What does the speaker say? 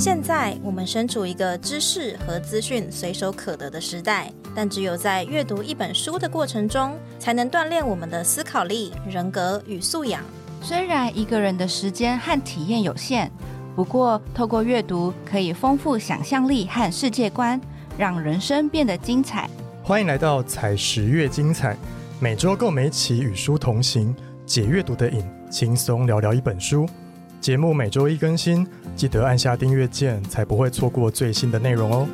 现在我们身处一个知识和资讯随手可得的时代，但只有在阅读一本书的过程中，才能锻炼我们的思考力、人格与素养。虽然一个人的时间和体验有限，不过透过阅读可以丰富想象力和世界观，让人生变得精彩。欢迎来到采十月精彩，每周跟我们一起与书同行，解阅读的瘾，轻松聊聊一本书。节目每周一更新，记得按下订阅键，才不会错过最新的内容哦。